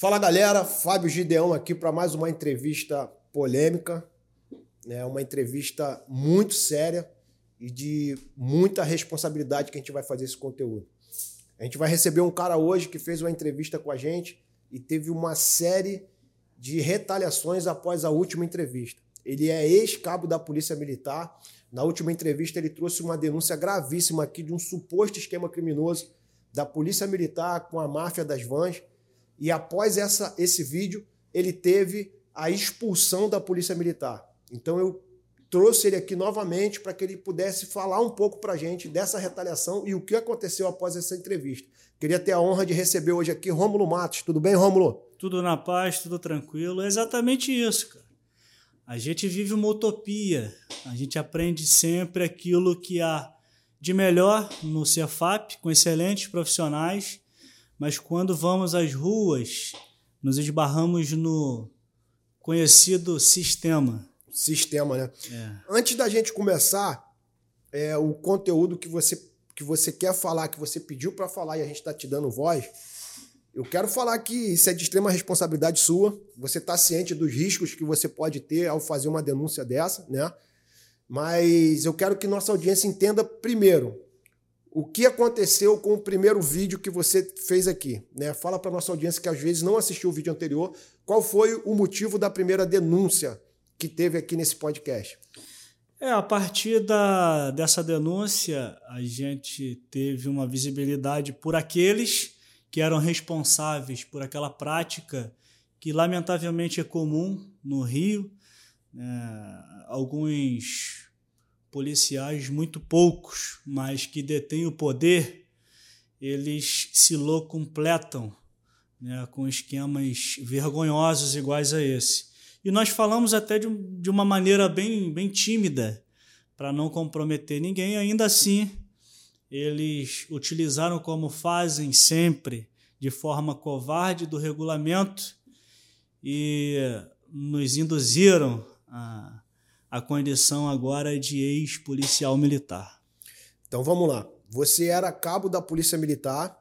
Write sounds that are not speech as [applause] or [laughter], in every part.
Fala galera, Fábio Gideão aqui para mais uma entrevista polêmica, né? Uma entrevista muito séria e de muita responsabilidade que a gente vai fazer esse conteúdo. A gente vai receber um cara hoje que fez uma entrevista com a gente e teve uma série de retaliações após a última entrevista. Ele é ex-cabo da Polícia Militar. Na última entrevista, ele trouxe uma denúncia gravíssima aqui de um suposto esquema criminoso da Polícia Militar com a máfia das vans. E após essa, esse vídeo, ele teve a expulsão da Polícia Militar. Então eu trouxe ele aqui novamente para que ele pudesse falar um pouco para a gente dessa retaliação e o que aconteceu após essa entrevista. Queria ter a honra de receber hoje aqui Rômulo Matos. Tudo bem, Rômulo? Tudo na paz, tudo tranquilo. É exatamente isso, cara. A gente vive uma utopia. A gente aprende sempre aquilo que há de melhor no Cefap, com excelentes profissionais, mas quando vamos às ruas, nos esbarramos no conhecido sistema. Sistema, né? É. Antes da gente começar, é, o conteúdo que você, que você quer falar, que você pediu para falar e a gente está te dando voz, eu quero falar que isso é de extrema responsabilidade sua. Você está ciente dos riscos que você pode ter ao fazer uma denúncia dessa, né? Mas eu quero que nossa audiência entenda primeiro o que aconteceu com o primeiro vídeo que você fez aqui, né? Fala para nossa audiência que às vezes não assistiu o vídeo anterior, qual foi o motivo da primeira denúncia que teve aqui nesse podcast? É, a partir da, dessa denúncia, a gente teve uma visibilidade por aqueles que eram responsáveis por aquela prática que lamentavelmente é comum no Rio. É, alguns policiais, muito poucos, mas que detêm o poder, eles se locompletam né, com esquemas vergonhosos iguais a esse. E nós falamos até de, de uma maneira bem, bem tímida, para não comprometer ninguém, ainda assim eles utilizaram como fazem sempre, de forma covarde, do regulamento e nos induziram a, a condição agora de ex-policial militar. Então vamos lá. Você era cabo da Polícia Militar,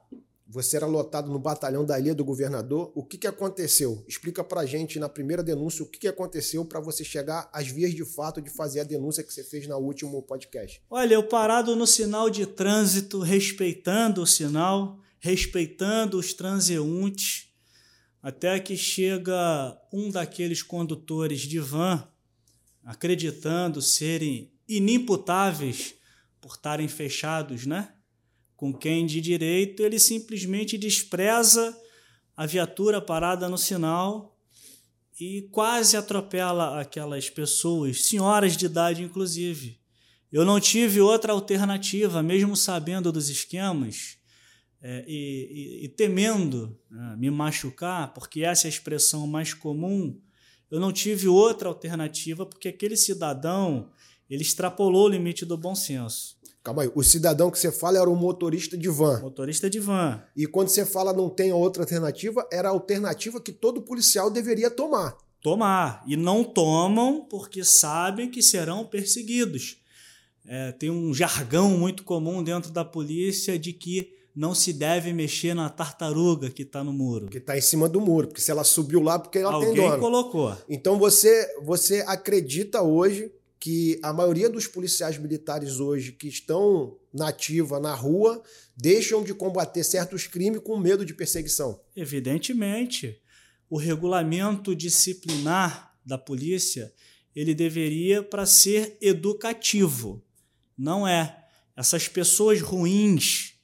você era lotado no batalhão da Ilha do Governador. O que, que aconteceu? Explica pra gente na primeira denúncia o que, que aconteceu para você chegar às vias de fato de fazer a denúncia que você fez no último podcast. Olha, eu parado no sinal de trânsito, respeitando o sinal, respeitando os transeuntes, até que chega um daqueles condutores de van, acreditando serem inimputáveis por estarem fechados, né? com quem de direito ele simplesmente despreza a viatura parada no sinal e quase atropela aquelas pessoas, senhoras de idade inclusive. Eu não tive outra alternativa, mesmo sabendo dos esquemas é, e, e, e, temendo né, me machucar, porque essa é a expressão mais comum, eu não tive outra alternativa, porque aquele cidadão ele extrapolou o limite do bom senso. Calma aí, o cidadão que você fala era um motorista de van. Motorista de van. E quando você fala não tem outra alternativa, era a alternativa que todo policial deveria tomar. Tomar. E não tomam porque sabem que serão perseguidos. É, tem um jargão muito comum dentro da polícia de que não se deve mexer na tartaruga que está no muro. Que está em cima do muro, porque se ela subiu lá, porque ela Alguém tem dono. colocou. Então você, você acredita hoje que a maioria dos policiais militares hoje que estão na ativa, na rua, deixam de combater certos crimes com medo de perseguição? Evidentemente. O regulamento disciplinar da polícia, ele deveria para ser educativo. Não é. Essas pessoas ruins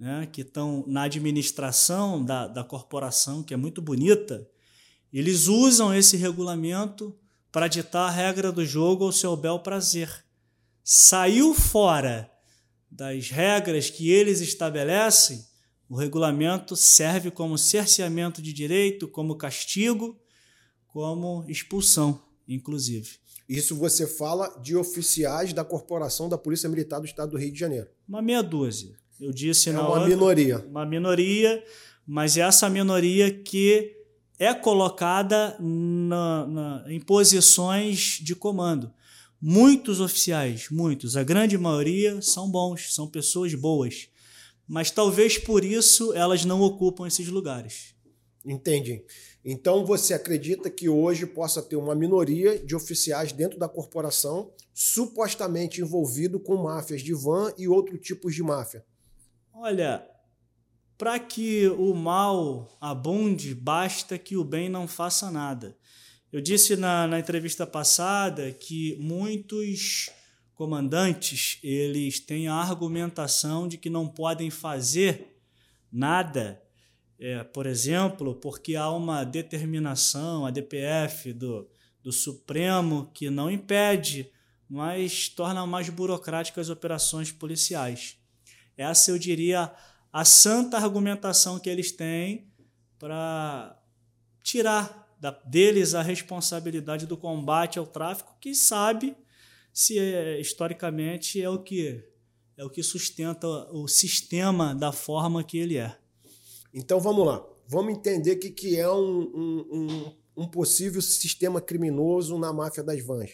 né, que estão na administração da, da corporação, que é muito bonita, eles usam esse regulamento para ditar a regra do jogo ao seu bel prazer. Saiu fora das regras que eles estabelecem, o regulamento serve como cerceamento de direito, como castigo, como expulsão, inclusive. Isso você fala de oficiais da corporação da Polícia Militar do Estado do Rio de Janeiro. Uma meia dúzia. Eu disse é na uma outra, minoria. Uma minoria, mas é essa minoria que é colocada na, na, em posições de comando. Muitos oficiais, muitos, a grande maioria são bons, são pessoas boas, mas talvez por isso elas não ocupam esses lugares. Entendi. Então você acredita que hoje possa ter uma minoria de oficiais dentro da corporação supostamente envolvido com máfias de van e outros tipos de máfia? Olha, para que o mal abunde, basta que o bem não faça nada. Eu disse na, na entrevista passada que muitos comandantes eles têm a argumentação de que não podem fazer nada é, por exemplo, porque há uma determinação, a DPF do, do Supremo, que não impede, mas torna mais burocráticas as operações policiais. Essa, eu diria, a santa argumentação que eles têm para tirar da, deles a responsabilidade do combate ao tráfico, que sabe se é, historicamente é o que é o que sustenta o sistema da forma que ele é. Então vamos lá. Vamos entender o que, que é um, um, um, possível sistema criminoso na máfia das vans.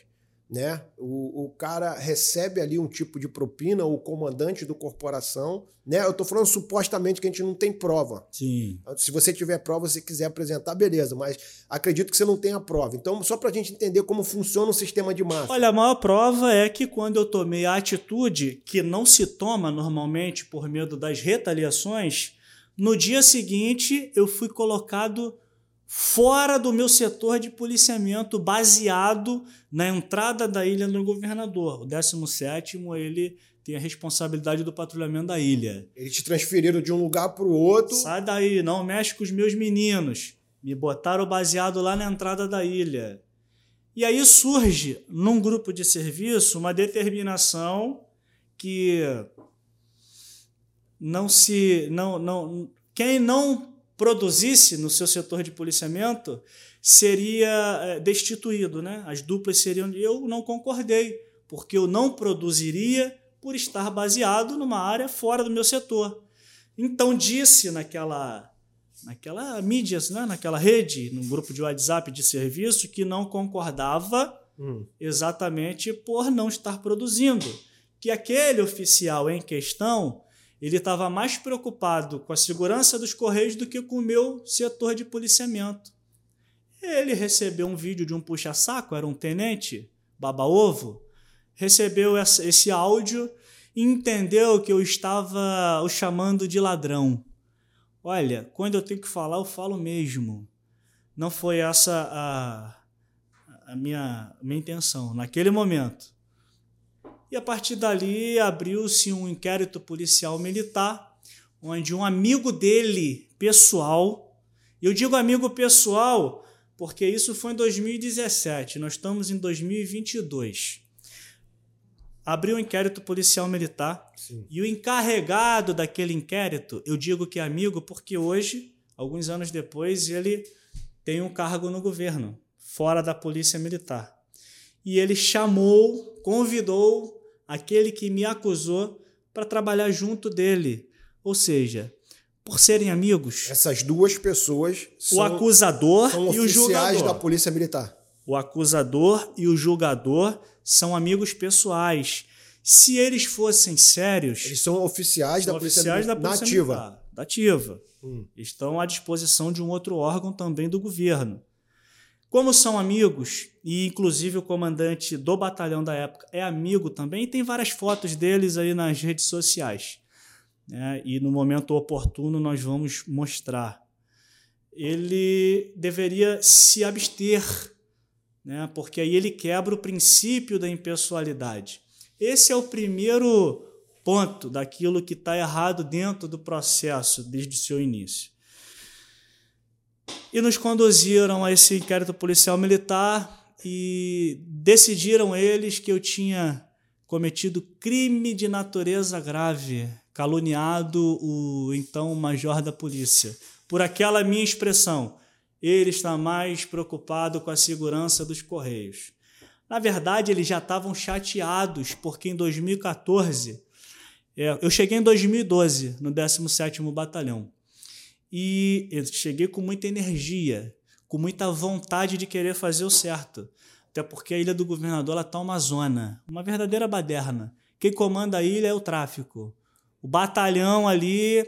Né? O, o cara recebe ali um tipo de propina, o comandante do corporação. Né? Eu estou falando supostamente que a gente não tem prova. Sim. Se você tiver prova, se quiser apresentar, beleza, mas acredito que você não tenha prova. Então, só para a gente entender como funciona o sistema de máfia. Olha, a maior prova é que quando eu tomei a atitude que não se toma normalmente por medo das retaliações, no dia seguinte, eu fui colocado fora do meu setor de policiamento, baseado na entrada da ilha no governador. O 17 ele tem a responsabilidade do patrulhamento da ilha. Eles te transferiram de um lugar para o outro. Sai daí, não mexe com os meus meninos. Me botaram baseado lá na entrada da ilha. E aí surge, num grupo de serviço, uma determinação que não se não não quem não produzisse no seu setor de policiamento seria eh, destituído, né? As duplas seriam eu não concordei, porque eu não produziria por estar baseado numa área fora do meu setor. Então disse naquela naquela mídia, né? naquela rede, num grupo de WhatsApp de serviço que não concordava hum. exatamente por não estar produzindo, que aquele oficial em questão ele estava mais preocupado com a segurança dos Correios do que com o meu setor de policiamento. Ele recebeu um vídeo de um puxa-saco, era um tenente, baba-ovo, recebeu esse áudio e entendeu que eu estava o chamando de ladrão. Olha, quando eu tenho que falar, eu falo mesmo. Não foi essa a, a minha, minha intenção naquele momento. E a partir dali abriu-se um inquérito policial militar, onde um amigo dele, pessoal, eu digo amigo pessoal porque isso foi em 2017, nós estamos em 2022. Abriu um inquérito policial militar Sim. e o encarregado daquele inquérito, eu digo que é amigo porque hoje, alguns anos depois, ele tem um cargo no governo, fora da polícia militar. E ele chamou, convidou aquele que me acusou para trabalhar junto dele. Ou seja, por serem amigos. Essas duas pessoas são, o acusador são e o julgador da Polícia Militar. O acusador e o julgador são amigos pessoais. Se eles fossem sérios. Eles são oficiais, são da, Polícia oficiais da Polícia Nativa. Militar, da ativa. Hum. Estão à disposição de um outro órgão também do governo. Como são amigos, e inclusive o comandante do batalhão da época é amigo também, e tem várias fotos deles aí nas redes sociais. Né? E no momento oportuno nós vamos mostrar. Ele deveria se abster, né? porque aí ele quebra o princípio da impessoalidade. Esse é o primeiro ponto daquilo que está errado dentro do processo desde o seu início e nos conduziram a esse inquérito policial militar e decidiram eles que eu tinha cometido crime de natureza grave, caluniado o então major da polícia. Por aquela minha expressão, ele está mais preocupado com a segurança dos Correios. Na verdade, eles já estavam chateados, porque em 2014, é, eu cheguei em 2012 no 17º Batalhão. E eu cheguei com muita energia, com muita vontade de querer fazer o certo. Até porque a ilha do governador está uma zona, uma verdadeira baderna. Quem comanda a ilha é o tráfico. O batalhão ali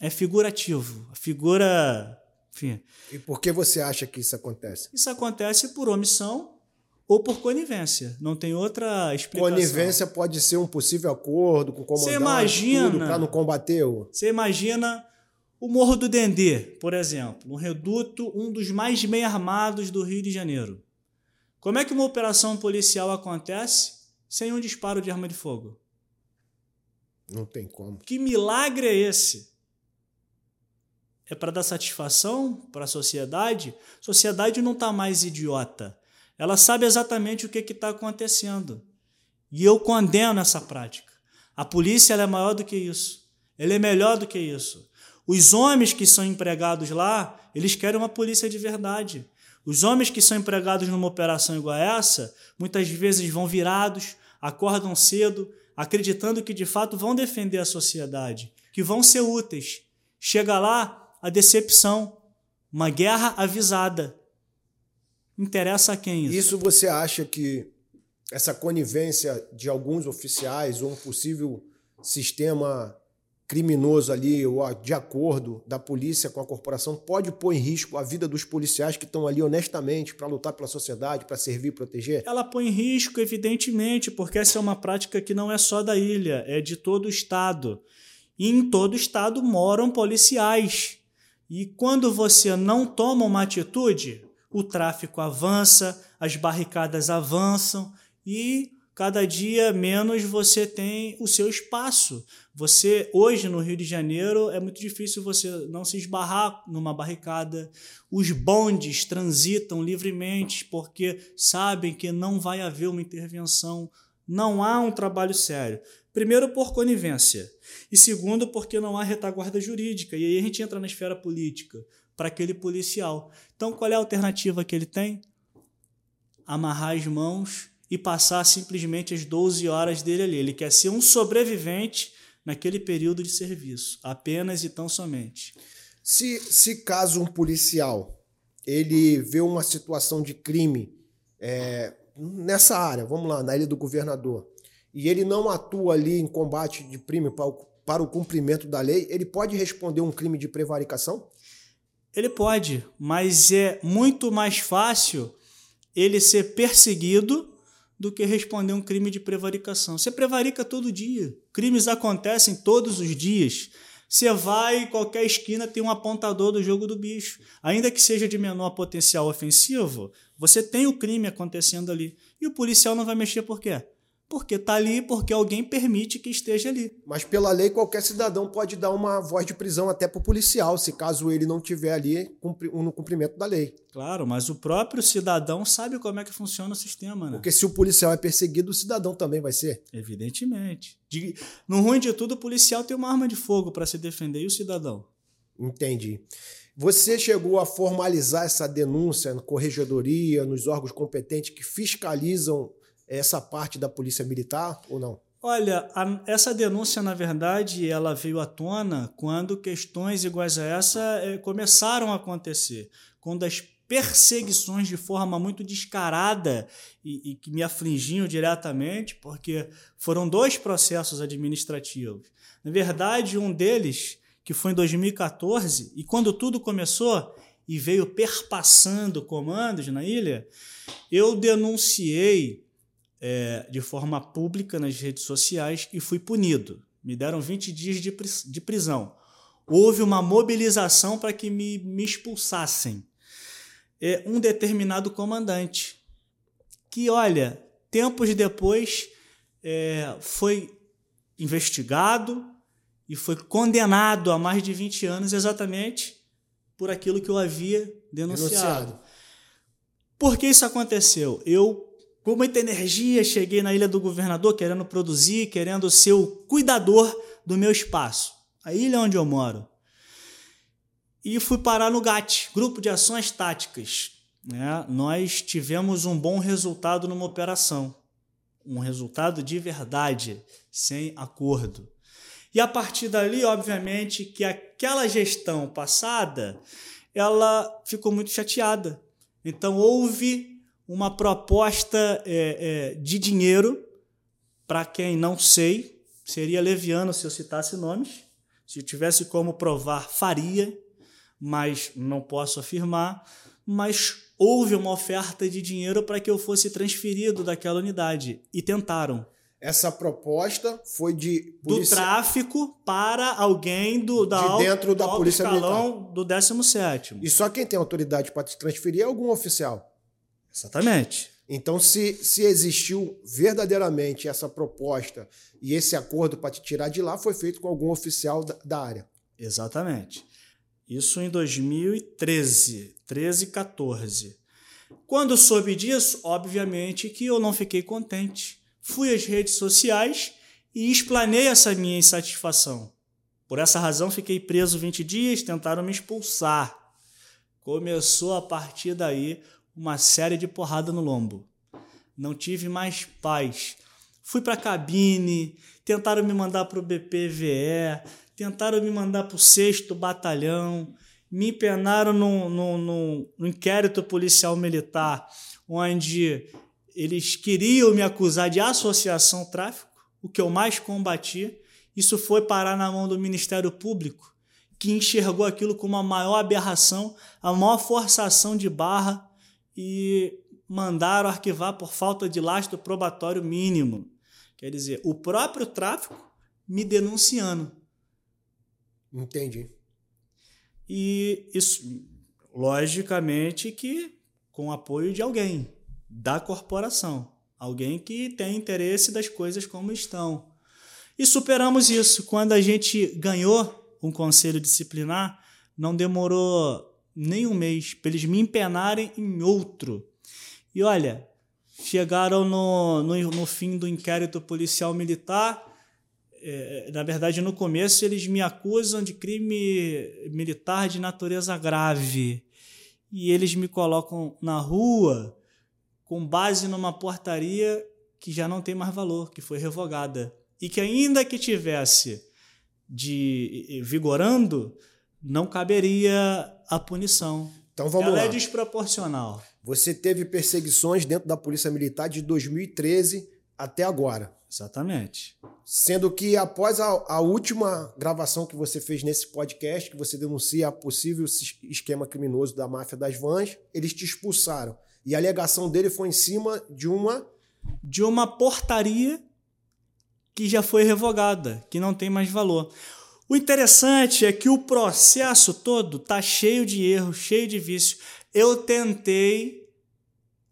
é figurativo. A figura Enfim. E por que você acha que isso acontece? Isso acontece por omissão ou por conivência. Não tem outra explicação. Conivência pode ser um possível acordo com o comandante para não combater o... Você imagina o Morro do Dendê, por exemplo, um reduto, um dos mais bem armados do Rio de Janeiro. Como é que uma operação policial acontece sem um disparo de arma de fogo? Não tem como. Que milagre é esse? É para dar satisfação para a sociedade? A sociedade não está mais idiota. Ela sabe exatamente o que está acontecendo. E eu condeno essa prática. A polícia é maior do que isso. Ela é melhor do que isso. Os homens que são empregados lá, eles querem uma polícia de verdade. Os homens que são empregados numa operação igual a essa, muitas vezes vão virados, acordam cedo, acreditando que de fato vão defender a sociedade, que vão ser úteis. Chega lá, a decepção, uma guerra avisada. Interessa a quem isso? Isso você acha que essa conivência de alguns oficiais ou um possível sistema criminoso ali, ou de acordo da polícia com a corporação, pode pôr em risco a vida dos policiais que estão ali honestamente para lutar pela sociedade, para servir e proteger? Ela põe em risco, evidentemente, porque essa é uma prática que não é só da ilha, é de todo o Estado. E em todo o Estado moram policiais. E quando você não toma uma atitude, o tráfico avança, as barricadas avançam e cada dia menos você tem o seu espaço. Você hoje no Rio de Janeiro é muito difícil você não se esbarrar numa barricada. Os bondes transitam livremente porque sabem que não vai haver uma intervenção, não há um trabalho sério. Primeiro por conivência e segundo porque não há retaguarda jurídica. E aí a gente entra na esfera política para aquele policial. Então qual é a alternativa que ele tem? Amarrar as mãos e passar simplesmente as 12 horas dele ali. Ele quer ser um sobrevivente naquele período de serviço, apenas e tão somente. Se, se caso um policial ele vê uma situação de crime é, nessa área, vamos lá, na ilha do governador, e ele não atua ali em combate de crime para o, para o cumprimento da lei, ele pode responder um crime de prevaricação? Ele pode, mas é muito mais fácil ele ser perseguido do que responder um crime de prevaricação. Você prevarica todo dia. Crimes acontecem todos os dias. Você vai em qualquer esquina tem um apontador do jogo do bicho. Ainda que seja de menor potencial ofensivo, você tem o crime acontecendo ali. E o policial não vai mexer por quê? Porque está ali, porque alguém permite que esteja ali. Mas pela lei, qualquer cidadão pode dar uma voz de prisão até para o policial, se caso ele não tiver ali no cumprimento da lei. Claro, mas o próprio cidadão sabe como é que funciona o sistema, né? Porque se o policial é perseguido, o cidadão também vai ser. Evidentemente. De, no ruim de tudo, o policial tem uma arma de fogo para se defender e o cidadão. Entendi. Você chegou a formalizar essa denúncia na corregedoria, nos órgãos competentes que fiscalizam essa parte da polícia militar ou não? Olha, a, essa denúncia, na verdade, ela veio à tona quando questões iguais a essa eh, começaram a acontecer. Quando as perseguições de forma muito descarada e, e, que me afligiam diretamente, porque foram dois processos administrativos. Na verdade, um deles, que foi em 2014, e quando tudo começou e veio perpassando comandos na ilha, eu denunciei é, de forma pública nas redes sociais e fui punido. Me deram 20 dias de, de prisão. Houve uma mobilização para que me, me expulsassem. É, um determinado comandante, que, olha, tempos depois é, foi investigado e foi condenado a mais de 20 anos exatamente por aquilo que eu havia denunciado. denunciado. Por que isso aconteceu? Eu com muita energia, cheguei na Ilha do Governador querendo produzir, querendo ser o cuidador do meu espaço, a ilha onde eu moro. E fui parar no GAT, Grupo de Ações Táticas. Né? Nós tivemos um bom resultado numa operação, um resultado de verdade, sem acordo. E a partir dali, obviamente, que aquela gestão passada, ela ficou muito chateada. Então houve uma proposta é, é, de dinheiro para quem não sei, seria leviano se eu citasse nomes. Se tivesse como provar, faria. mas não posso afirmar. Mas houve uma oferta de dinheiro para que eu fosse transferido daquela unidade e tentaram. Essa proposta foi de polícia... do tráfico para alguém do da de dentro da polícia escalão militar. do 17 E só quem tem autoridade para te transferir é algum oficial. Exatamente. Então, se, se existiu verdadeiramente essa proposta e esse acordo para te tirar de lá, foi feito com algum oficial da, da área. Exatamente. Isso em 2013, 13 14. Quando soube disso, obviamente que eu não fiquei contente. Fui às redes sociais e explanei essa minha insatisfação. Por essa razão, fiquei preso 20 dias, tentaram me expulsar. Começou a partir daí uma série de porrada no lombo. Não tive mais paz. Fui para a cabine, tentaram me mandar para o BPVE, tentaram me mandar para o sexto batalhão, me empenaram no, no, no inquérito policial militar, onde eles queriam me acusar de associação tráfico, o que eu mais combati. Isso foi parar na mão do Ministério Público, que enxergou aquilo como a maior aberração, a maior forçação de barra e mandaram arquivar por falta de lastro probatório mínimo. Quer dizer, o próprio tráfico me denunciando. Entendi. E isso, logicamente, que com apoio de alguém, da corporação. Alguém que tem interesse das coisas como estão. E superamos isso. Quando a gente ganhou um conselho disciplinar, não demorou nem um mês para eles me empenarem em outro. E olha, chegaram no, no, no fim do inquérito policial militar é, na verdade, no começo eles me acusam de crime militar de natureza grave. E eles me colocam na rua com base numa portaria que já não tem mais valor, que foi revogada. E que ainda que tivesse de vigorando, não caberia a punição. Então vamos Ela lá. é desproporcional. Você teve perseguições dentro da Polícia Militar de 2013 até agora. Exatamente. Sendo que após a, a, última gravação que você fez nesse podcast, que você denuncia possível esquema criminoso da máfia das vans, eles te expulsaram. E a alegação dele foi em cima de uma. De uma portaria que já foi revogada, que não tem mais valor. O interessante é que o processo todo tá cheio de erros, cheio de vícios. Eu tentei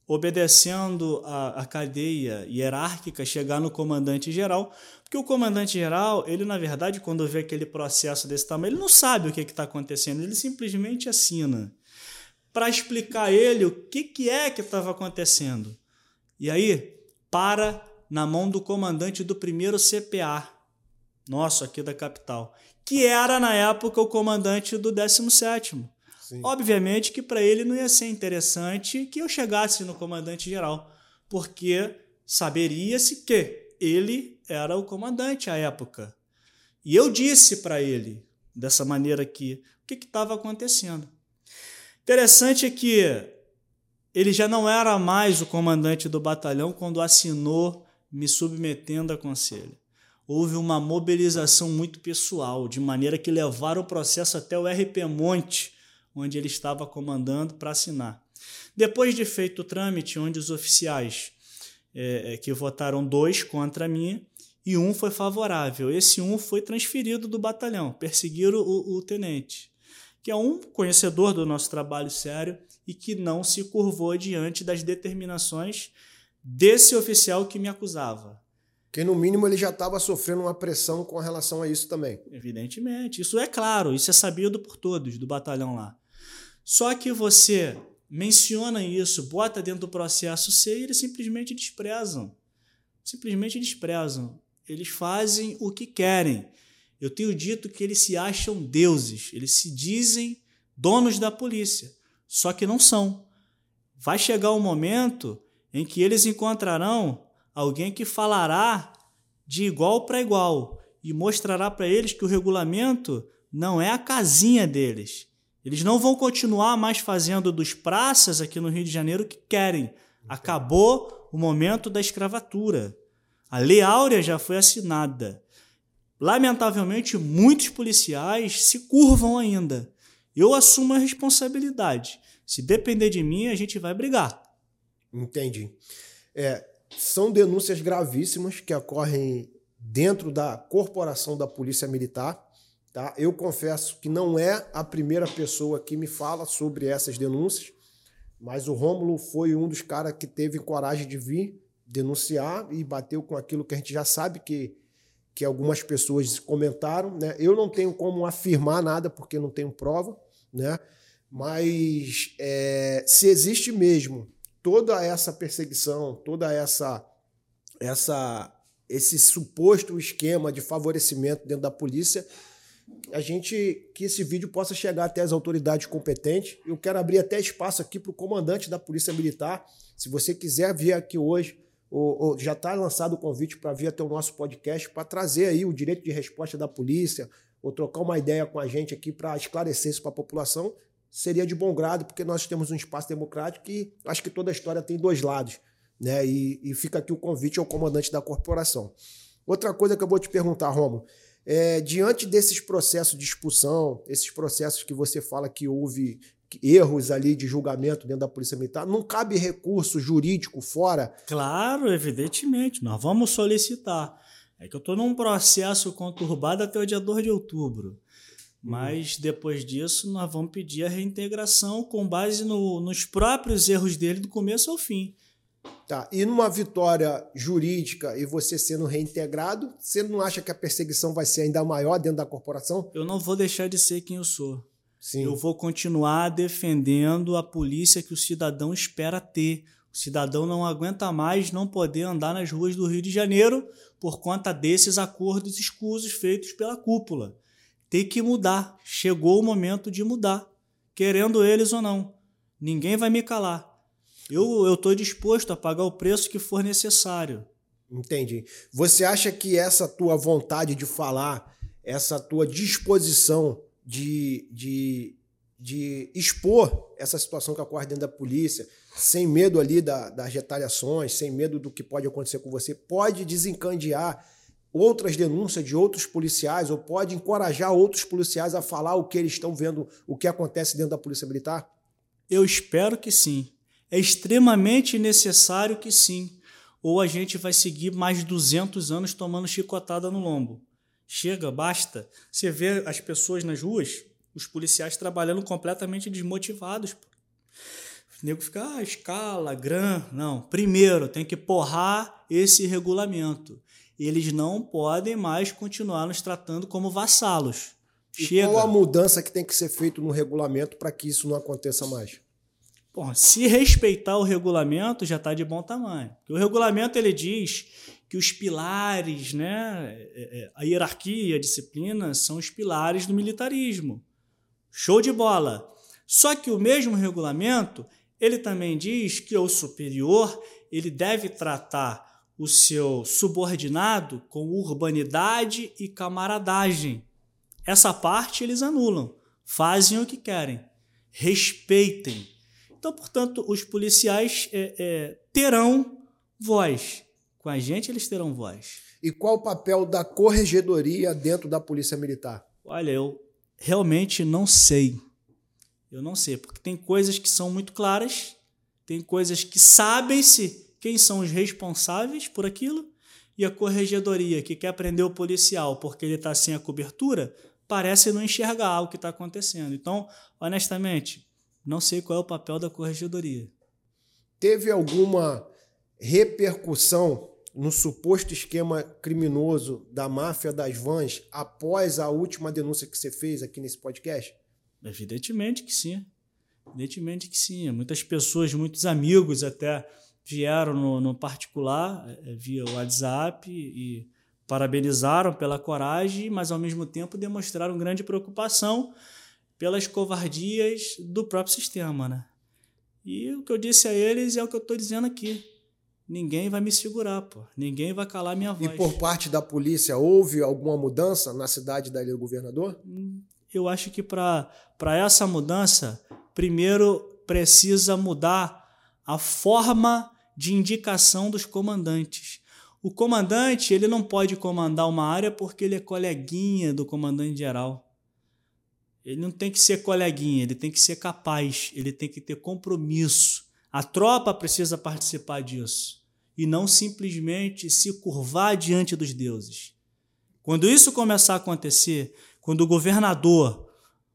obedecendo a, a cadeia hierárquica, chegar no comandante-geral, porque o comandante-geral, ele na verdade, quando vê aquele processo desse tamanho, ele não sabe o que está acontecendo, ele simplesmente assina para explicar a ele o que, que é que estava acontecendo. E aí, para na mão do comandante do primeiro CPA, nosso aqui da capital, que era na época o comandante do 17º. Sim. Obviamente que para ele não ia ser interessante que eu chegasse no comandante geral, porque saberia-se que ele era o comandante à época. E eu disse para ele, dessa maneira aqui, o que estava acontecendo. Interessante é que ele já não era mais o comandante do batalhão quando assinou me submetendo a conselho. Houve uma mobilização muito pessoal, de maneira que levaram o processo até o RP Monte, onde ele estava comandando para assinar. Depois de feito o trâmite, onde os oficiais é, é, que votaram dois contra mim e um foi favorável. Esse um foi transferido do batalhão, perseguiram o, o tenente, que é um conhecedor do nosso trabalho sério e que não se curvou diante das determinações desse oficial que me acusava. Que no mínimo ele já estava sofrendo uma pressão com relação a isso também. Evidentemente, isso é claro, isso é sabido por todos do batalhão lá. Só que você menciona isso, bota dentro do processo C e eles simplesmente desprezam. Simplesmente desprezam. Eles fazem o que querem. Eu tenho dito que eles se acham deuses, eles se dizem donos da polícia, só que não são. Vai chegar um momento em que eles encontrarão alguém que falará de igual para igual e mostrará para eles que o regulamento não é a casinha deles, eles não vão continuar mais fazendo dos praças aqui no Rio de Janeiro o que querem. Acabou o momento da escravatura. A Lei Áurea já foi assinada. Lamentavelmente, muitos policiais se curvam ainda. Eu assumo a responsabilidade. Se depender de mim, a gente vai brigar. Entendi. É, são denúncias gravíssimas que ocorrem dentro da corporação da Polícia Militar. Tá? Eu confesso que não é a primeira pessoa que me fala sobre essas denúncias, mas o Rômulo foi um dos caras que teve coragem de vir denunciar e bateu com aquilo que a gente já sabe que, que algumas pessoas comentaram. Né? Eu não tenho como afirmar nada porque não tenho prova, né? mas é, se existe mesmo toda essa perseguição, toda essa essa esse suposto esquema de favorecimento dentro da polícia, a gente que esse vídeo possa chegar até as autoridades competentes. Eu quero abrir até espaço aqui para o comandante da Polícia Militar. Se você quiser vir aqui hoje, já está lançado o convite para vir até o nosso podcast para trazer aí o direito de resposta da polícia, ou trocar uma ideia com a gente aqui para esclarecer isso para a população, seria de bom grado, porque nós temos um espaço democrático e acho que toda a história tem dois lados. Né? E, e fica aqui o convite ao comandante da corporação. Outra coisa que eu vou te perguntar, Romo, é, diante desses processos de expulsão, esses processos que você fala que houve erros ali de julgamento dentro da Polícia Militar, não cabe recurso jurídico fora? Claro, evidentemente, nós vamos solicitar. É que eu estou num processo conturbado até o dia 2 de outubro. Mas depois disso, nós vamos pedir a reintegração com base no, nos próprios erros dele do começo ao fim. Tá. E numa vitória jurídica e você sendo reintegrado, você não acha que a perseguição vai ser ainda maior dentro da corporação? Eu não vou deixar de ser quem eu sou. Sim. Eu vou continuar defendendo a polícia que o cidadão espera ter. O cidadão não aguenta mais não poder andar nas ruas do Rio de Janeiro por conta desses acordos escusos feitos pela cúpula tem que mudar. Chegou o momento de mudar, querendo eles ou não. Ninguém vai me calar. Eu estou disposto a pagar o preço que for necessário. Entendi. Você acha que essa tua vontade de falar, essa tua disposição de, de, de expor essa situação que ocorre dentro da polícia, sem medo ali da, das retaliações, sem medo do que pode acontecer com você, pode desencandear outras denúncias de outros policiais ou pode encorajar outros policiais a falar o que eles estão vendo, o que acontece dentro da Polícia Militar? Eu espero que sim. É extremamente necessário que sim. Ou a gente vai seguir mais 200 anos tomando chicotada no lombo. Chega, basta. Você vê as pessoas nas ruas, os policiais trabalhando completamente desmotivados. O nego fica, ah, escala, gran. Não, primeiro tem que porrar esse regulamento eles não podem mais continuar nos tratando como vassalos. Chega. E qual a mudança que tem que ser feita no regulamento para que isso não aconteça mais? Bom, se respeitar o regulamento, já está de bom tamanho. Porque o regulamento ele diz que os pilares, né, é, é, a hierarquia, a disciplina, são os pilares do militarismo. Show de bola. Só que o mesmo regulamento, ele também diz que o superior, ele deve tratar o seu subordinado com urbanidade e camaradagem. Essa parte eles anulam, fazem o que querem, respeitem. Então, portanto, os policiais é, é, terão voz. Com a gente, eles terão voz. E qual o papel da corregedoria dentro da Polícia Militar? Olha, eu realmente não sei. Eu não sei, porque tem coisas que são muito claras, tem coisas que sabem-se quem são os responsáveis por aquilo, e a corregedoria, que quer prender o policial porque ele está sem a cobertura, parece não enxergar o que está acontecendo. Então, honestamente, não sei qual é o papel da corregedoria. Teve alguma repercussão no suposto esquema criminoso da máfia das vans após a última denúncia que você fez aqui nesse podcast? Evidentemente que sim. Evidentemente que sim. Muitas pessoas, muitos amigos até vieram no, no particular, é, via WhatsApp, e parabenizaram pela coragem, mas ao mesmo tempo demonstraram grande preocupação pelas covardias do próprio sistema. Né? E o que eu disse a eles é o que eu estou dizendo aqui. Ninguém vai me segurar, pô. Ninguém vai calar minha voz. E por parte da polícia, houve alguma mudança na cidade da Ilha do Governador? Eu acho que para essa mudança, primeiro precisa mudar a forma de indicação dos comandantes. O comandante ele não pode comandar uma área porque ele é coleguinha do comandante geral. Ele não tem que ser coleguinha, ele tem que ser capaz, ele tem que ter compromisso. A tropa precisa participar disso e não simplesmente se curvar diante dos deuses. Quando isso começar a acontecer, quando o governador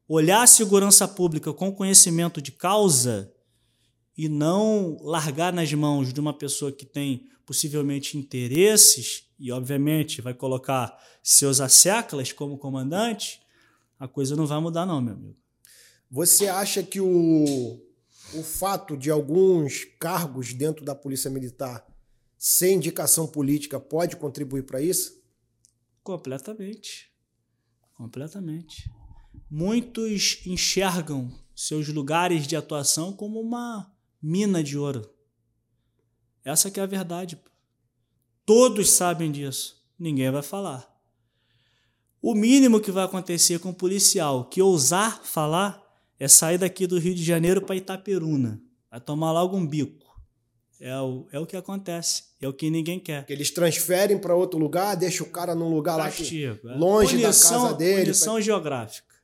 olhar a segurança pública com conhecimento de causa e não largar nas mãos de uma pessoa que tem possivelmente interesses e, obviamente, vai colocar seus asseclas como comandante, a coisa não vai mudar, não, meu amigo. Você acha que o, o fato de alguns cargos dentro da Polícia Militar ser indicação política pode contribuir para isso? Completamente. Completamente. Muitos enxergam seus lugares de atuação como uma mina de ouro. Essa que é a verdade. Todos sabem disso. Ninguém vai falar. O mínimo que vai acontecer com o policial que ousar falar é sair daqui do Rio de Janeiro para Itaperuna. Vai tomar logo um bico. É o, é o que acontece. É o que ninguém quer. Que eles transferem para outro lugar, deixa o cara num lugar Castigo, lá que, é. longe punição, da casa dele. Punição pra... geográfica.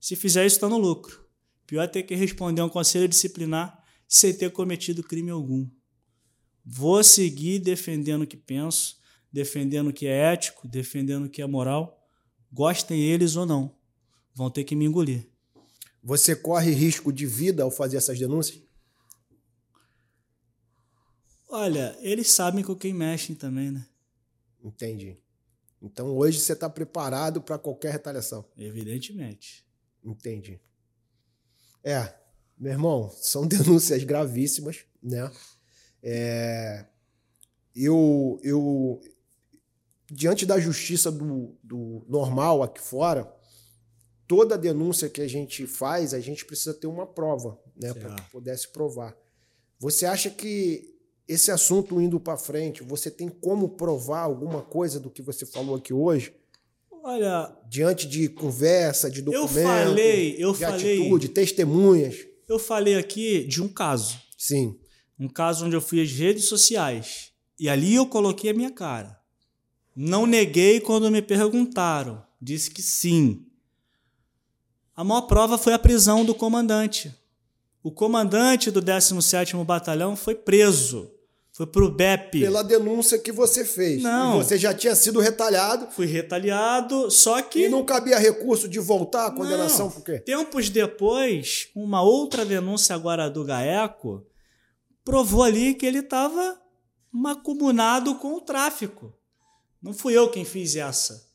Se fizer isso, está no lucro. Pior é ter que responder a um conselho disciplinar sem ter cometido crime algum. Vou seguir defendendo o que penso, defendendo o que é ético, defendendo o que é moral. Gostem eles ou não. Vão ter que me engolir. Você corre risco de vida ao fazer essas denúncias? Olha, eles sabem com quem mexem também, né? Entendi. Então hoje você está preparado para qualquer retaliação? Evidentemente. Entendi. É, meu irmão, são [laughs] denúncias gravíssimas, né? É, eu, eu, diante da justiça do, do normal aqui fora, toda denúncia que a gente faz, a gente precisa ter uma prova, né, para que pudesse provar. Você acha que esse assunto indo para frente, você tem como provar alguma coisa do que você falou aqui hoje? Olha, diante de conversa, de documento, eu falei, eu de falei, atitude, testemunhas. Eu falei aqui de um caso. Sim. Um caso onde eu fui às redes sociais e ali eu coloquei a minha cara. Não neguei quando me perguntaram, disse que sim. A maior prova foi a prisão do comandante. O comandante do 17º Batalhão foi preso. Foi pro BEP. Pela denúncia que você fez. Não. E você já tinha sido retaliado. Fui retaliado, só que. E não cabia recurso de voltar à condenação, não. por quê? Tempos depois, uma outra denúncia agora do GAECO provou ali que ele estava macumunado com o tráfico. Não fui eu quem fiz essa.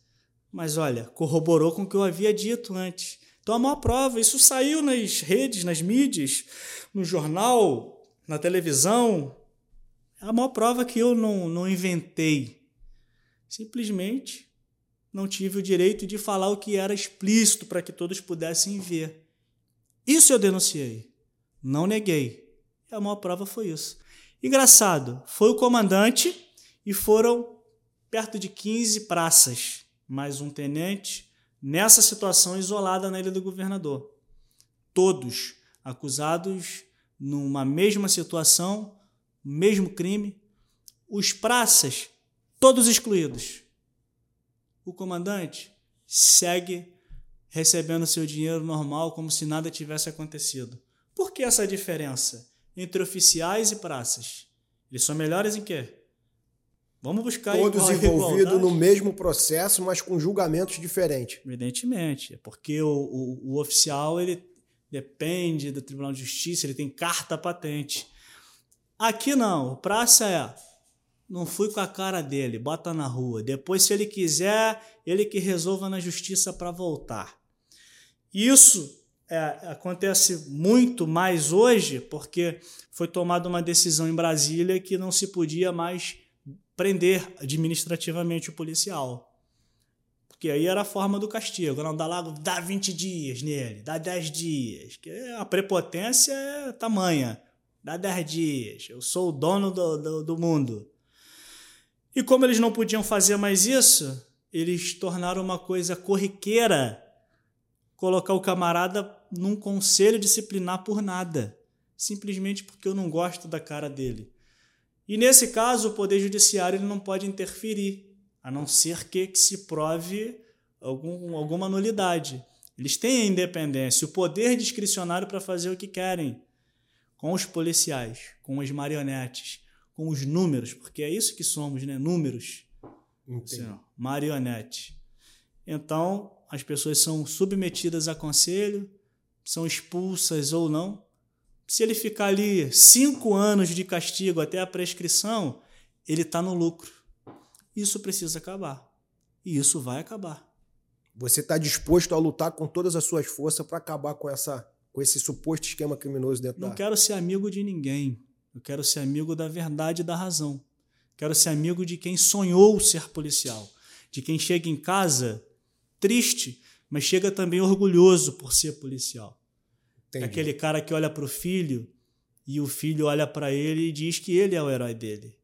Mas olha, corroborou com o que eu havia dito antes. Então, a maior prova, isso saiu nas redes, nas mídias, no jornal, na televisão, a maior prova que eu não, não inventei. Simplesmente não tive o direito de falar o que era explícito para que todos pudessem ver. Isso eu denunciei. Não neguei. A maior prova foi isso. Engraçado, foi o comandante e foram perto de 15 praças, mais um tenente, nessa situação isolada na ilha do governador. Todos acusados numa mesma situação mesmo crime, os praças, todos excluídos. O comandante segue recebendo seu dinheiro normal como se nada tivesse acontecido. Por que essa diferença entre oficiais e praças? Eles são melhores em quê? Vamos buscar Todos envolvidos no mesmo processo, mas com julgamentos diferentes. Evidentemente. É porque o, o, o oficial ele depende do Tribunal de Justiça, ele tem carta patente. Aqui não, praça é. Não fui com a cara dele, bota na rua. Depois, se ele quiser, ele que resolva na justiça para voltar. Isso é, acontece muito mais hoje, porque foi tomada uma decisão em Brasília que não se podia mais prender administrativamente o policial. Porque aí era a forma do castigo. Não dá lá, dá 20 dias nele, dá 10 dias. Que a prepotência é tamanha. Dá 10 dias, eu sou o dono do, do, do mundo. E como eles não podiam fazer mais isso, eles tornaram uma coisa corriqueira colocar o camarada num conselho disciplinar por nada, simplesmente porque eu não gosto da cara dele. E nesse caso, o Poder Judiciário ele não pode interferir, a não ser que, que se prove algum, alguma nulidade. Eles têm a independência, o poder discricionário para fazer o que querem com os policiais, com as marionetes, com os números, porque é isso que somos, né? Números. Assim, ó, marionete. Então, as pessoas são submetidas a conselho, são expulsas ou não. Se ele ficar ali cinco anos de castigo até a prescrição, ele está no lucro. Isso precisa acabar. E isso vai acabar. Você está disposto a lutar com todas as suas forças para acabar com, essa, com esse suposto esquema criminoso dentro Não da... quero ser amigo de ninguém. Eu quero ser amigo da verdade e da razão. Quero ser amigo de quem sonhou ser policial. De quem chega em casa triste, mas chega também orgulhoso por ser policial. Entendi. Aquele cara que olha para o filho e o filho olha para ele e diz que ele é o herói dele.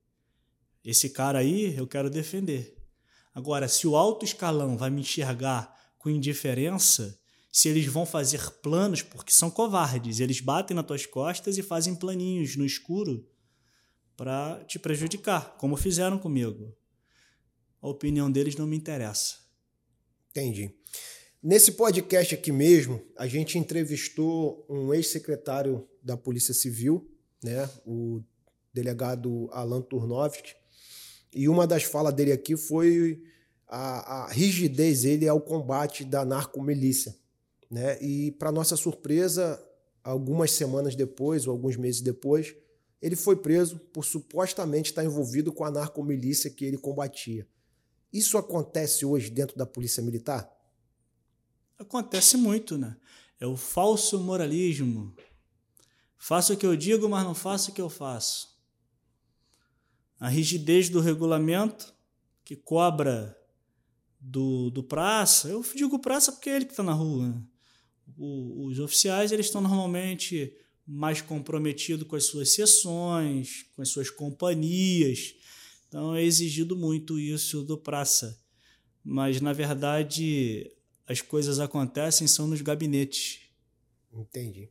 Esse cara aí eu quero defender. Agora, se o alto escalão vai me enxergar com indiferença, se eles vão fazer planos, porque são covardes, eles batem nas tuas costas e fazem planinhos no escuro para te prejudicar, como fizeram comigo. A opinião deles não me interessa. Entendi. Nesse podcast aqui mesmo, a gente entrevistou um ex-secretário da Polícia Civil, né, o delegado Alan Turnovski, e uma das falas dele aqui foi a, a rigidez dele ao combate da narcomilícia. Né? E, para nossa surpresa, algumas semanas depois, ou alguns meses depois, ele foi preso por supostamente estar envolvido com a narcomilícia que ele combatia. Isso acontece hoje dentro da Polícia Militar? Acontece muito, né? É o falso moralismo. Faço o que eu digo, mas não faço o que eu faço. A rigidez do regulamento, que cobra do, do praça, eu digo praça porque é ele que está na rua. Né? O, os oficiais eles estão normalmente mais comprometidos com as suas sessões, com as suas companhias. Então é exigido muito isso do praça. Mas, na verdade, as coisas acontecem são nos gabinetes. Entendi.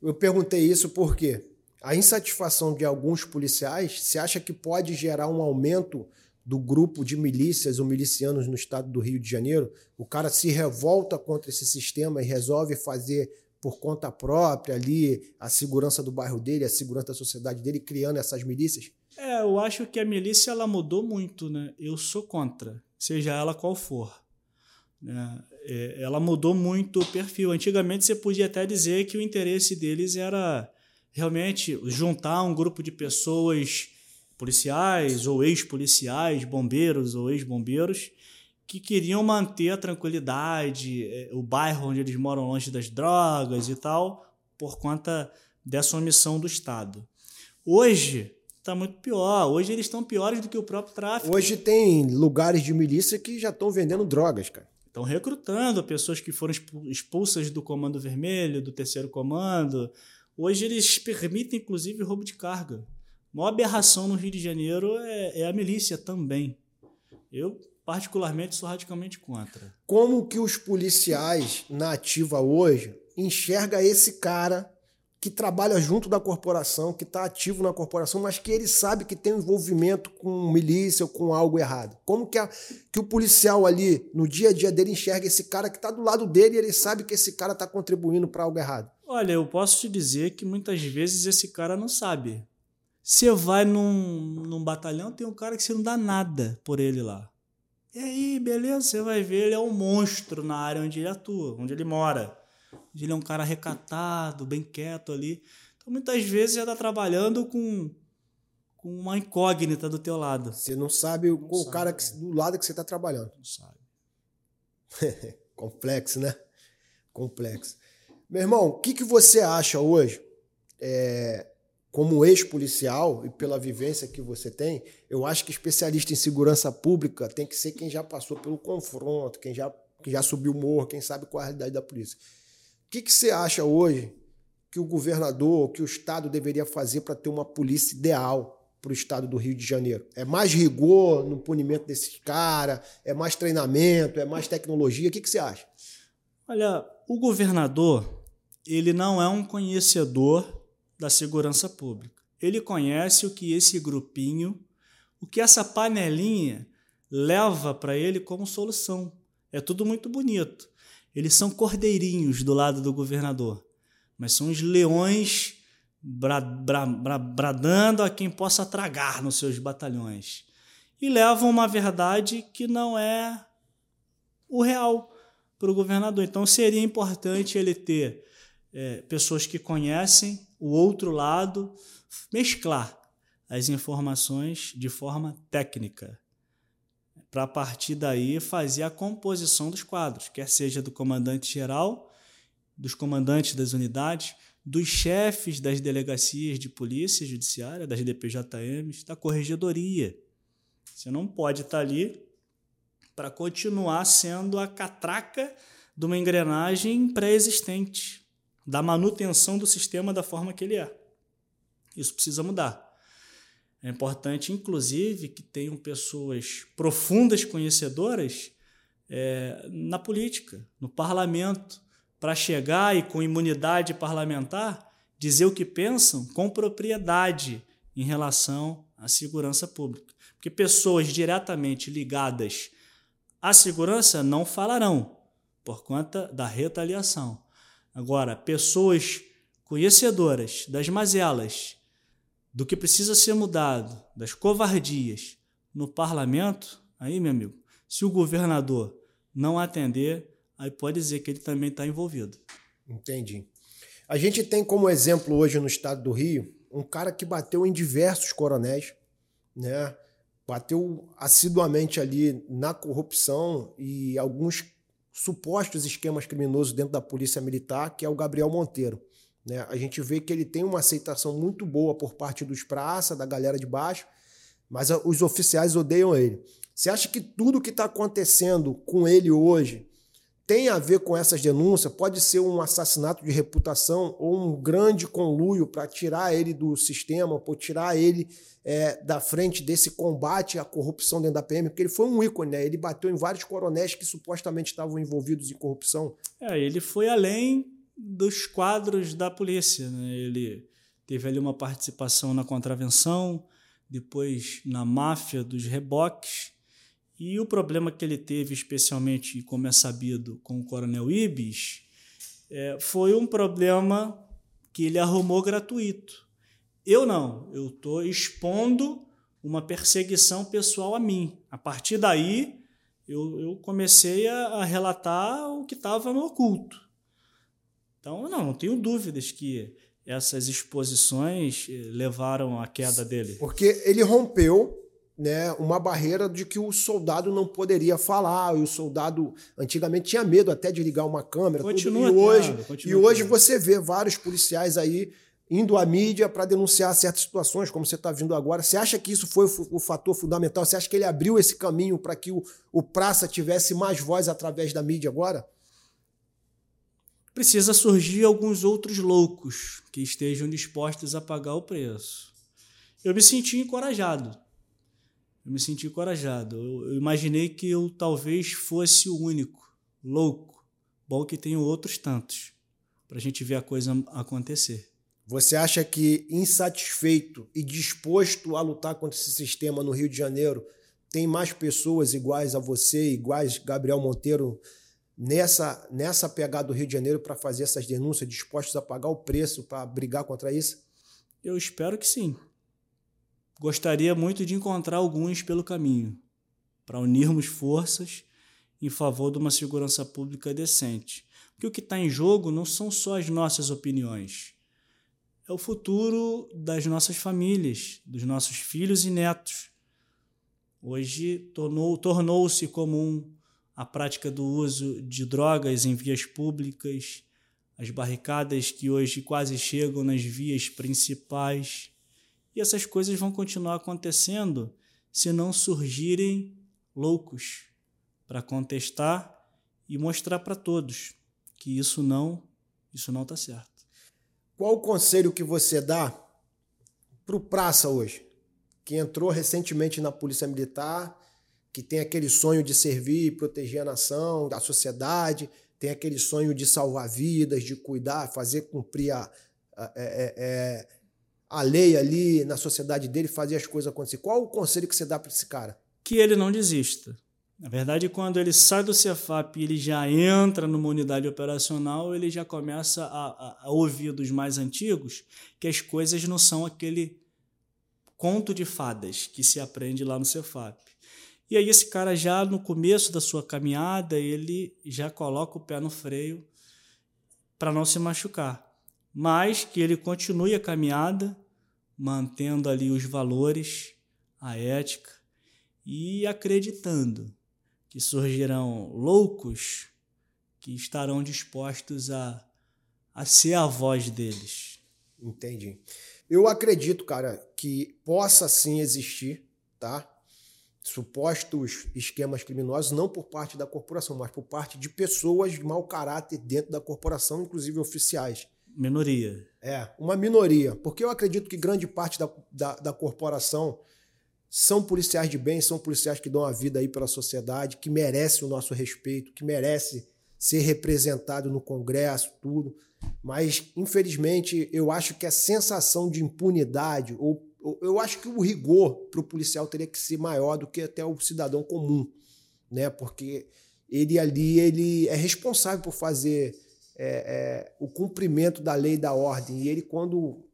Eu perguntei isso porque a insatisfação de alguns policiais, se acha que pode gerar um aumento do grupo de milícias ou milicianos no estado do Rio de Janeiro? O cara se revolta contra esse sistema e resolve fazer por conta própria ali a segurança do bairro dele, a segurança da sociedade dele, criando essas milícias? É, eu acho que a milícia ela mudou muito, né? Eu sou contra, seja ela qual for. Né? É, ela mudou muito o perfil. Antigamente você podia até dizer que o interesse deles era realmente juntar um grupo de pessoas policiais ou ex-policiais, bombeiros ou ex-bombeiros que queriam manter a tranquilidade, é, o bairro onde eles moram longe das drogas e tal, por conta dessa omissão do Estado. Hoje está muito pior. Hoje eles estão piores do que o próprio tráfico. Hoje tem lugares de milícia que já estão vendendo drogas, cara. Estão recrutando pessoas que foram expulsas do Comando Vermelho, do Terceiro Comando. Hoje eles permitem, inclusive, roubo de carga. Maior aberração no Rio de Janeiro é, é a milícia também. Eu, particularmente, sou radicalmente contra. Como que os policiais na ativa hoje enxerga esse cara que trabalha junto da corporação, que está ativo na corporação, mas que ele sabe que tem um envolvimento com milícia ou com algo errado. Como que, a, que o policial ali, no dia a dia dele, enxerga esse cara que está do lado dele e ele sabe que esse cara está contribuindo para algo errado? Olha, eu posso te dizer que muitas vezes esse cara não sabe. Você vai num, num batalhão, tem um cara que você não dá nada por ele lá. E aí, beleza, você vai ver, ele é um monstro na área onde ele atua, onde ele mora ele é um cara recatado, bem quieto ali. Então, muitas vezes você está trabalhando com, com uma incógnita do teu lado. Você não sabe não o sabe, cara que, do lado que você está trabalhando. Não sabe. [laughs] Complexo, né? Complexo. Meu irmão, o que, que você acha hoje, é, como ex-policial e pela vivência que você tem, eu acho que especialista em segurança pública tem que ser quem já passou pelo confronto, quem já, quem já subiu o morro, quem sabe qual é a realidade da polícia. O que, que você acha hoje que o governador, que o Estado deveria fazer para ter uma polícia ideal para o Estado do Rio de Janeiro? É mais rigor no punimento desses caras? É mais treinamento? É mais tecnologia? O que, que você acha? Olha, o governador, ele não é um conhecedor da segurança pública. Ele conhece o que esse grupinho, o que essa panelinha leva para ele como solução. É tudo muito bonito. eles são cordeirinhos do lado do governador, mas são os leões bra, bra, bra, bradando a quem possa tragar nos seus batalhões. E levam uma verdade que não é o real para o governador. Então seria importante ele ter é, pessoas que conhecem o outro lado, mesclar as informações de forma técnica, para a partir daí fazer a composição dos quadros, quer seja do comandante-geral, dos comandantes das unidades, dos chefes das delegacias de polícia judiciária, das DPJMs, da corregedoria. Você não pode estar ali para continuar sendo a catraca de uma engrenagem pré-existente, da manutenção do sistema da forma que ele é. Isso precisa mudar. É importante, inclusive, que tenham pessoas profundas conhecedoras é, na política, no parlamento, para chegar e com imunidade parlamentar dizer o que pensam com propriedade em relação à segurança pública. Porque pessoas diretamente ligadas à segurança não falarão por conta da retaliação. Agora, pessoas conhecedoras das mazelas, do que precisa ser mudado, das covardias no parlamento, aí, meu amigo, se o governador não atender, aí pode dizer que ele também está envolvido. Entendi. A gente tem como exemplo hoje no estado do Rio um cara que bateu em diversos coronéis, né? Bateu assiduamente ali na corrupção e alguns supostos esquemas criminosos dentro da Polícia Militar, que é o Gabriel Monteiro. Né? A gente vê que ele tem uma aceitação muito boa por parte dos praça, da galera de baixo, mas os oficiais odeiam ele. Você acha que tudo que está acontecendo com ele hoje tem a ver com essas denúncias, pode ser um assassinato de reputação ou um grande conluio para tirar ele do sistema, para tirar ele é, da frente desse combate à corrupção dentro da PM, porque ele foi um ícone, né? Ele bateu em vários coronéis que supostamente estavam envolvidos em corrupção. É, ele foi além dos quadros da polícia, né? Ele teve ali uma participação na contravenção, depois na máfia dos reboques, e o problema que ele teve, especialmente, como é sabido, com o Coronel Ibis, é, foi um problema que ele arrumou gratuito. Eu não, eu estou expondo uma perseguição pessoal a mim. A partir daí, eu, eu comecei a, a relatar o que estava no oculto. Então, não, não tenho dúvidas que essas exposições eh, levaram à queda dele. Porque ele rompeu né, uma barreira de que o soldado não poderia falar, e o soldado antigamente tinha medo até de ligar uma câmera. Continua tudo, e hoje, e hoje você vê vários policiais aí indo à mídia para denunciar certas situações, como você está vindo agora. Você acha que isso foi o, o, fator fundamental? Você acha que ele abriu esse caminho para que o, o praça tivesse mais voz através da mídia agora? Precisa surgir alguns outros loucos que estejam dispostos a pagar o preço. Eu me senti encorajado eu me senti encorajado. Eu, eu imaginei que eu talvez fosse o único, louco. Bom que tenho outros tantos, para a gente ver a coisa acontecer. Você acha que insatisfeito e disposto a lutar contra esse sistema no Rio de Janeiro tem mais pessoas iguais a você, iguais Gabriel Monteiro, nessa, nessa pegada do Rio de Janeiro para fazer essas denúncias, dispostos a pagar o preço para brigar contra isso? Eu espero que sim. Gostaria muito de encontrar alguns pelo caminho, para unirmos forças em favor de uma segurança pública decente. Porque o que está em jogo não são só as nossas opiniões, é o futuro das nossas famílias, dos nossos filhos e netos. Hoje tornou, tornou-se comum a prática do uso de drogas em vias públicas, as barricadas que hoje quase chegam nas vias principais. E essas coisas vão continuar acontecendo se não surgirem loucos para contestar e mostrar para todos que isso não isso não está certo. Qual o conselho que você dá para o praça hoje, que entrou recentemente na Polícia Militar, que tem aquele sonho de servir e proteger a nação, a sociedade, tem aquele sonho de salvar vidas, de cuidar, fazer cumprir a, a é, é, é a lei ali na sociedade dele, fazer as coisas acontecer. Qual o conselho que você dá para esse cara? Que ele não desista. Na verdade, quando ele sai do Cefap e ele já entra numa unidade operacional, ele já começa a, a, ouvir dos mais antigos que as coisas não são aquele conto de fadas que se aprende lá no Cefap. E aí esse cara já no começo da sua caminhada, ele já coloca o pé no freio para não se machucar. Mas que ele continue a caminhada, mantendo ali os valores, a ética e acreditando que surgirão loucos que estarão dispostos a, a ser a voz deles. Entendi. Eu acredito, cara, que possa sim existir, tá? Supostos esquemas criminosos, não por parte da corporação, mas por parte de pessoas de mau caráter dentro da corporação, inclusive oficiais. Minoria. É, uma minoria. Porque eu acredito que grande parte da, da, da corporação são policiais de bem, são policiais que dão a vida aí pela sociedade, que merecem o nosso respeito, que merecem ser representado no Congresso, tudo. Mas, infelizmente, eu acho que a sensação de impunidade, ou, ou eu acho que o rigor para o policial teria que ser maior do que até o cidadão comum, né? Porque ele ali ele é responsável por fazer é, é, o cumprimento da lei e da ordem. E ele, quando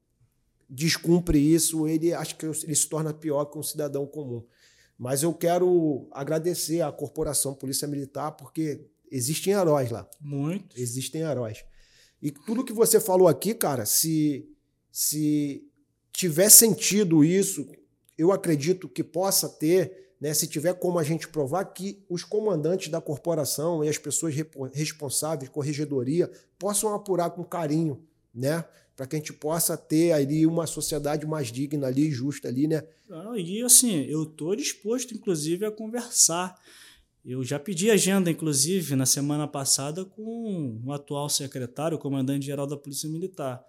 descumpre isso, ele acho que ele se torna pior que um cidadão comum. Mas eu quero agradecer à corporação Polícia Militar, porque existem heróis lá. Muito. Existem heróis. E tudo que você falou aqui, cara, se, se tiver sentido isso, eu acredito que possa ter, né, se tiver como a gente provar que os comandantes da corporação e as pessoas responsáveis, corregedoria, possam apurar com carinho, né? para que a gente possa ter ali uma sociedade mais digna ali, justa ali, né? Ah, e assim, eu estou disposto, inclusive, a conversar. Eu já pedi agenda, inclusive, na semana passada com o atual secretário, o comandante-geral da Polícia Militar.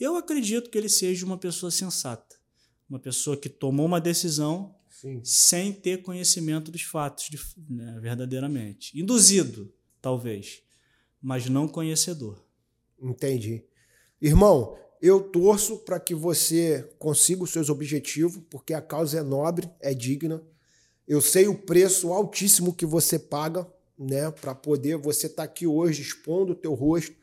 Eu acredito que ele seja uma pessoa sensata, uma pessoa que tomou uma decisão Sim. sem ter conhecimento dos fatos de, né, verdadeiramente. Induzido, talvez, mas não conhecedor. Entendi. Irmão, eu torço para que você consiga os seus objetivos, porque a causa é nobre, é digna. Eu sei o preço altíssimo que você paga, né, para poder você estar tá aqui hoje expondo o teu rosto,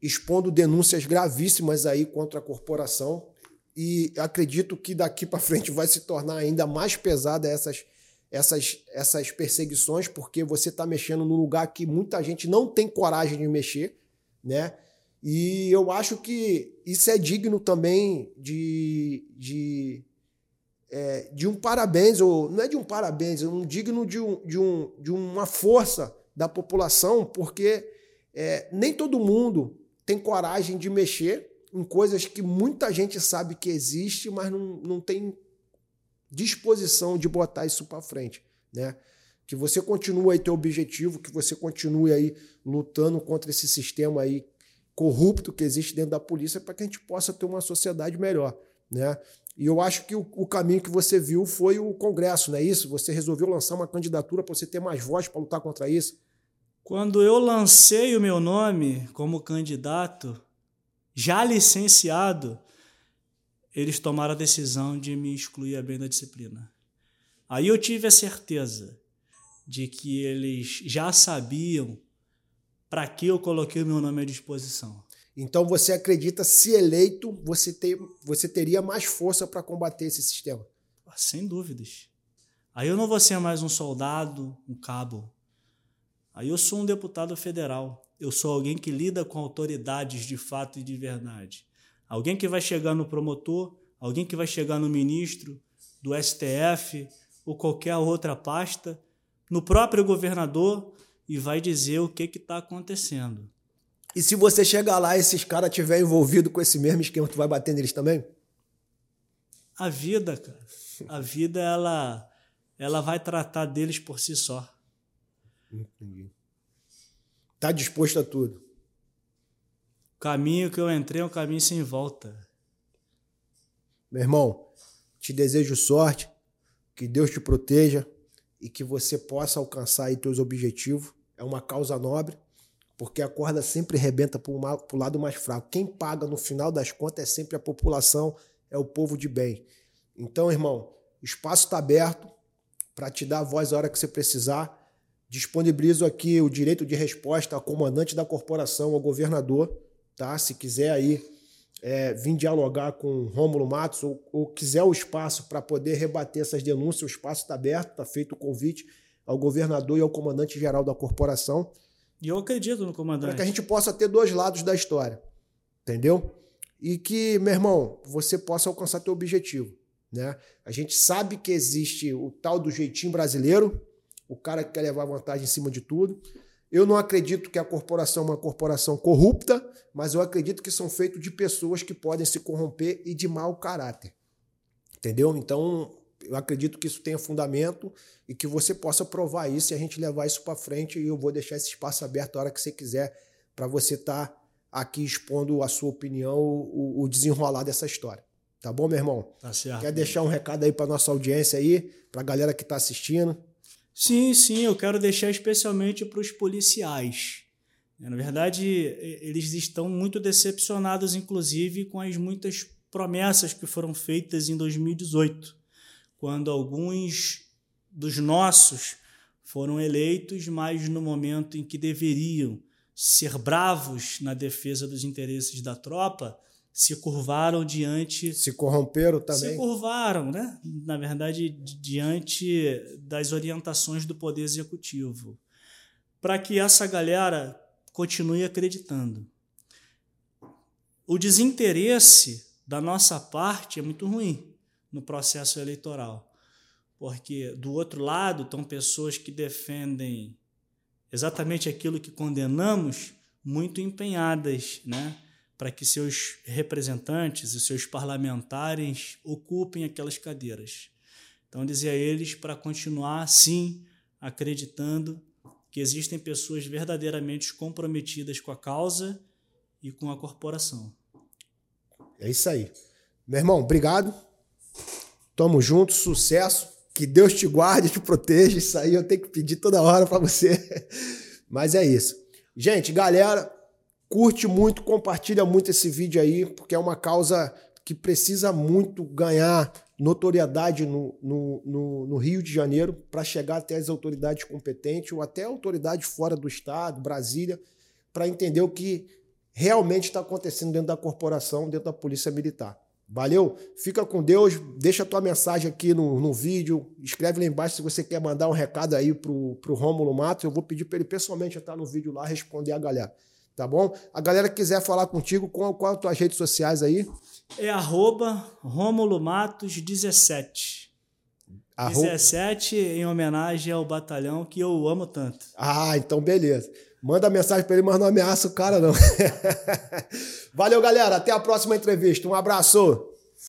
expondo denúncias gravíssimas aí contra a corporação. E acredito que daqui para frente vai se tornar ainda mais pesada essas essas essas perseguições, porque você está mexendo num lugar que muita gente não tem coragem de mexer, né? E eu acho que isso é digno também de, de, é, de um parabéns, ou não é de um parabéns, é um digno de, um, de, um, de uma força da população, porque é, nem todo mundo tem coragem de mexer em coisas que muita gente sabe que existe, mas não, não tem disposição de botar isso para frente, né? Que você continue aí teu objetivo, que você continue aí lutando contra esse sistema aí corrupto que existe dentro da polícia para que a gente possa ter uma sociedade melhor, né? E eu acho que o, o, caminho que você viu foi o Congresso, não é isso? Você resolveu lançar uma candidatura para você ter mais voz para lutar contra isso? Quando eu lancei o meu nome como candidato, já licenciado, eles tomaram a decisão de me excluir a bem da disciplina. Aí eu tive a certeza de que eles já sabiam para que eu coloquei o meu nome à disposição. Então você acredita, se eleito, você, ter, você teria mais força para combater esse sistema? Sem dúvidas. Aí eu não vou ser mais um soldado, um cabo. Aí eu sou um deputado federal. Eu sou alguém que lida com autoridades de fato e de verdade. Alguém que vai chegar no promotor, alguém que vai chegar no ministro do STF ou qualquer outra pasta, no próprio governador e vai dizer o que está acontecendo. E se você chegar lá e esses caras estiverem envolvidos com esse mesmo esquema, tu vai bater neles também? A vida, cara. A vida, ela, ela vai tratar deles por si só. Entendi. Tá disposto a tudo. O caminho que eu entrei é um caminho sem volta. Meu irmão, te desejo sorte, que Deus te proteja e que você possa alcançar aí teus objetivos. É uma causa nobre, porque a corda sempre rebenta para o lado mais fraco. Quem paga no final das contas é sempre a população, é o povo de bem. Então, irmão, o espaço está aberto para te dar a voz a hora que você precisar. Disponibilizo aqui o direito de resposta ao comandante da corporação, ao governador, tá? Se quiser aí é, vir dialogar com Rômulo Matos ou, ou quiser o espaço para poder rebater essas denúncias, o espaço está aberto, está feito o convite ao governador e ao comandante geral da corporação. E eu acredito no comandante. Para que a gente possa ter dois lados da história. Entendeu? E que, meu irmão, você possa alcançar teu objetivo. Né? A gente sabe que existe o tal do jeitinho brasileiro, o cara que quer levar vantagem em cima de tudo. Eu não acredito que a corporação é uma corporação corrupta, mas eu acredito que são feitos de pessoas que podem se corromper e de mau caráter. Entendeu? Então, eu acredito que isso tenha fundamento e que você possa provar isso e a gente levar isso para frente. E eu vou deixar esse espaço aberto a hora que você quiser para você estar tá aqui expondo a sua opinião, o, o, desenrolar dessa história. Tá bom, meu irmão? Tá certo. Quer deixar um recado aí para nossa audiência aí, para a galera que está assistindo? Sim, sim, eu quero deixar especialmente para os policiais. Na verdade, eles estão muito decepcionados, inclusive, com as muitas promessas que foram feitas em 2018, quando alguns dos nossos foram eleitos, mas no momento em que deveriam ser bravos na defesa dos interesses da tropa, se curvaram diante. Se corromperam também. Se curvaram, né? Na verdade, diante das orientações do Poder Executivo. Para que essa galera continue acreditando. O desinteresse da nossa parte é muito ruim no processo eleitoral. Porque do outro lado estão pessoas que defendem exatamente aquilo que condenamos, muito empenhadas, né? Para que seus representantes e seus parlamentares ocupem aquelas cadeiras. Então, dizia a eles para continuar, sim, acreditando que existem pessoas verdadeiramente comprometidas com a causa e com a corporação. É isso aí. Meu irmão, obrigado. Tamo junto, sucesso. Que Deus te guarde, te proteja. Isso aí eu tenho que pedir toda hora para você. [laughs] Mas é isso. Gente, galera, Curte muito, compartilha muito esse vídeo aí, porque é uma causa que precisa muito ganhar notoriedade no, no, no, no Rio de Janeiro para chegar até as autoridades competentes ou até autoridades fora do estado, Brasília, para entender o que realmente está acontecendo dentro da corporação, dentro da Polícia Militar. Valeu? Fica com Deus. Deixa a tua mensagem aqui no, no vídeo. Escreve lá embaixo se você quer mandar um recado aí pro, pro Rômulo Matos. Eu vou pedir para ele pessoalmente estar no vídeo lá responder a galera tá bom? A galera que quiser falar contigo, qual, qual as tuas redes sociais aí? É arroba Rômulo Matos 17. Arroba... 17 em homenagem ao batalhão que eu amo tanto. Ah, então beleza. Manda mensagem para ele, mas não ameaça o cara não. [laughs] Valeu, galera. Até a próxima entrevista. Um abraço.